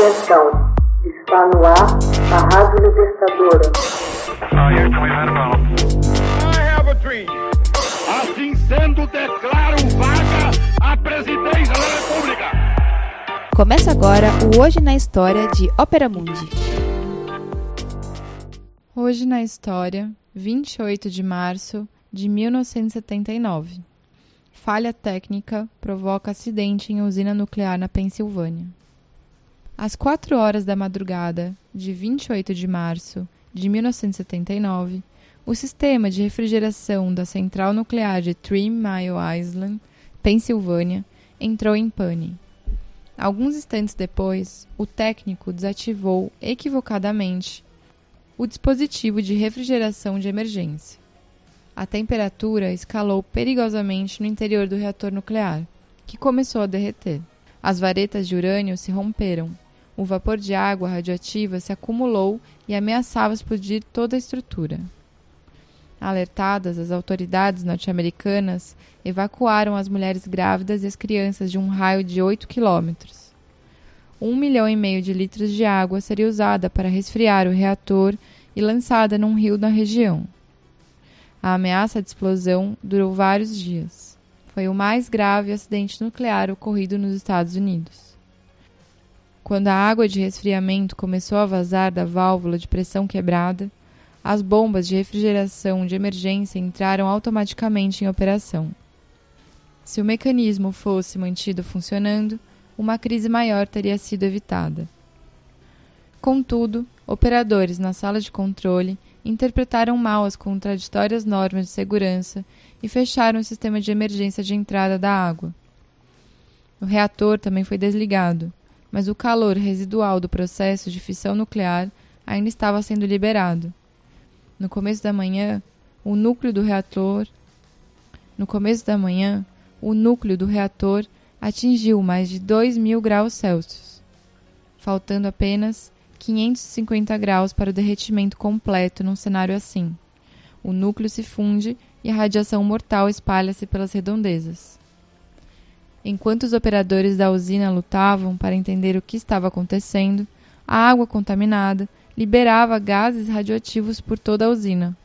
Atenção, está no ar a Rádio Libertadora. Assim sendo, declaro vaga a presidência da República. Começa agora o Hoje na História de Ópera Mundi. Hoje na História, 28 de março de 1979. Falha técnica provoca acidente em usina nuclear na Pensilvânia. Às 4 horas da madrugada de 28 de março de 1979, o sistema de refrigeração da central nuclear de Three Mile Island, Pensilvânia, entrou em pane. Alguns instantes depois, o técnico desativou equivocadamente o dispositivo de refrigeração de emergência. A temperatura escalou perigosamente no interior do reator nuclear, que começou a derreter. As varetas de urânio se romperam o vapor de água radioativa se acumulou e ameaçava explodir toda a estrutura. Alertadas, as autoridades norte-americanas evacuaram as mulheres grávidas e as crianças de um raio de 8 quilômetros. Um milhão e meio de litros de água seria usada para resfriar o reator e lançada num rio na região. A ameaça de explosão durou vários dias. Foi o mais grave acidente nuclear ocorrido nos Estados Unidos. Quando a água de resfriamento começou a vazar da válvula de pressão quebrada, as bombas de refrigeração de emergência entraram automaticamente em operação. Se o mecanismo fosse mantido funcionando, uma crise maior teria sido evitada. Contudo, operadores na sala de controle interpretaram mal as contraditórias normas de segurança e fecharam o sistema de emergência de entrada da água. O reator também foi desligado, mas o calor residual do processo de fissão nuclear ainda estava sendo liberado. No começo da manhã, o núcleo do reator No começo da manhã, o núcleo do reator atingiu mais de 2 mil graus Celsius, faltando apenas 550 graus para o derretimento completo num cenário assim. O núcleo se funde e a radiação mortal espalha-se pelas redondezas. Enquanto os operadores da usina lutavam para entender o que estava acontecendo, a água contaminada liberava gases radioativos por toda a usina.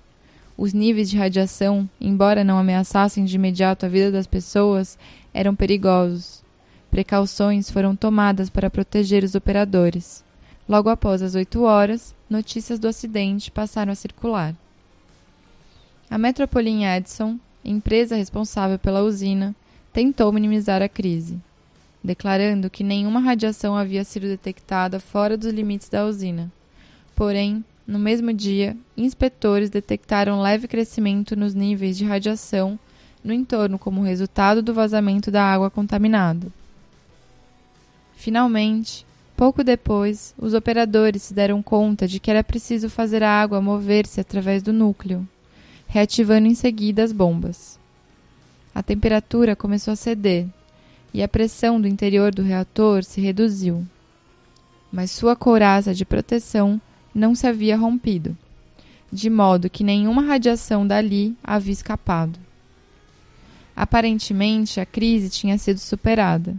Os níveis de radiação, embora não ameaçassem de imediato a vida das pessoas, eram perigosos. Precauções foram tomadas para proteger os operadores. Logo após as oito horas, notícias do acidente passaram a circular. A Metropolitan Edison, empresa responsável pela usina, tentou minimizar a crise, declarando que nenhuma radiação havia sido detectada fora dos limites da usina. Porém, no mesmo dia, inspetores detectaram leve crescimento nos níveis de radiação no entorno como resultado do vazamento da água contaminada. Finalmente, pouco depois, os operadores se deram conta de que era preciso fazer a água mover-se através do núcleo, reativando em seguida as bombas a temperatura começou a ceder e a pressão do interior do reator se reduziu. Mas sua couraça de proteção não se havia rompido, de modo que nenhuma radiação dali havia escapado. Aparentemente, a crise tinha sido superada.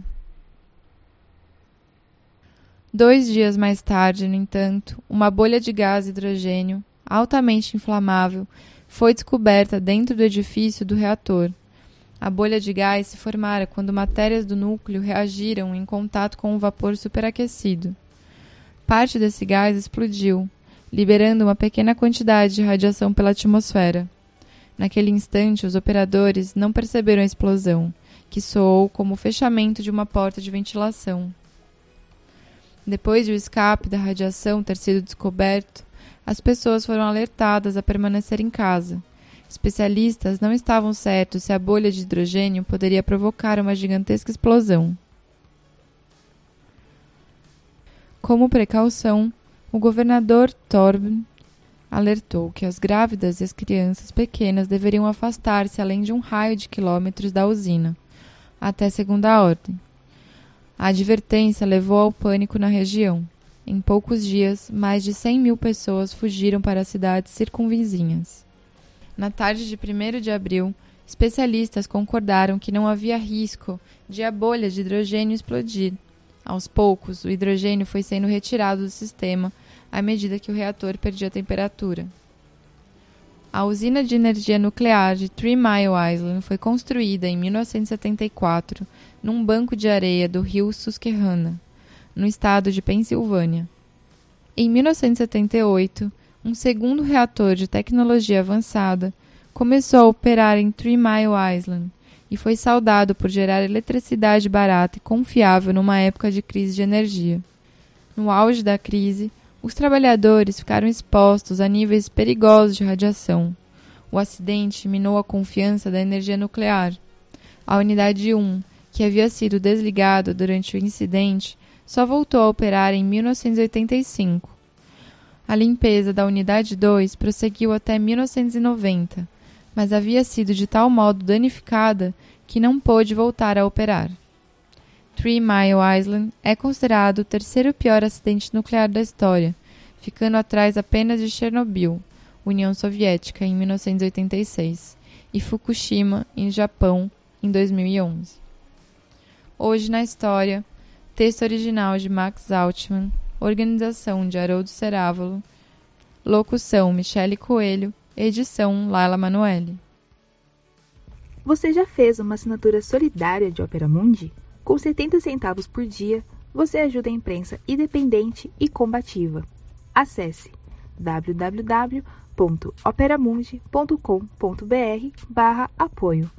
Dois dias mais tarde, no entanto, uma bolha de gás hidrogênio, altamente inflamável, foi descoberta dentro do edifício do reator a bolha de gás se formara quando matérias do núcleo reagiram em contato com o vapor superaquecido. Parte desse gás explodiu, liberando uma pequena quantidade de radiação pela atmosfera. Naquele instante, os operadores não perceberam a explosão, que soou como o fechamento de uma porta de ventilação. Depois de o escape da radiação ter sido descoberto, as pessoas foram alertadas a permanecer em casa Especialistas não estavam certos se a bolha de hidrogênio poderia provocar uma gigantesca explosão. Como precaução, o governador Torben alertou que as grávidas e as crianças pequenas deveriam afastar-se além de um raio de quilômetros da usina, até segunda ordem. A advertência levou ao pânico na região. Em poucos dias, mais de 100 mil pessoas fugiram para as cidades circunvizinhas. Na tarde de 1 de abril, especialistas concordaram que não havia risco de a bolha de hidrogênio explodir, Aos poucos, o hidrogênio foi sendo retirado do sistema à medida que o reator perdia temperatura. A usina de energia nuclear de Three Mile Island foi construída em 1974 num banco de areia do rio Susquehanna, no estado de Pensilvânia. Em 1978, um segundo reator de tecnologia avançada começou a operar em Three Mile Island e foi saudado por gerar eletricidade barata e confiável numa época de crise de energia. No auge da crise, os trabalhadores ficaram expostos a níveis perigosos de radiação. O acidente minou a confiança da energia nuclear. A unidade 1, que havia sido desligada durante o incidente, só voltou a operar em 1985. A limpeza da unidade 2 prosseguiu até 1990, mas havia sido de tal modo danificada que não pôde voltar a operar. Three Mile Island é considerado o terceiro pior acidente nuclear da história, ficando atrás apenas de Chernobyl, União Soviética, em 1986, e Fukushima, em Japão, em 2011. Hoje na história, texto original de Max Altman, organização de Haroldo Cerávulo, locução Michele Coelho, Edição Laila Manoeli. Você já fez uma assinatura solidária de Opera Mundi? Com 70 centavos por dia, você ajuda a imprensa independente e combativa. Acesse www.operamundi.com.br/apoio.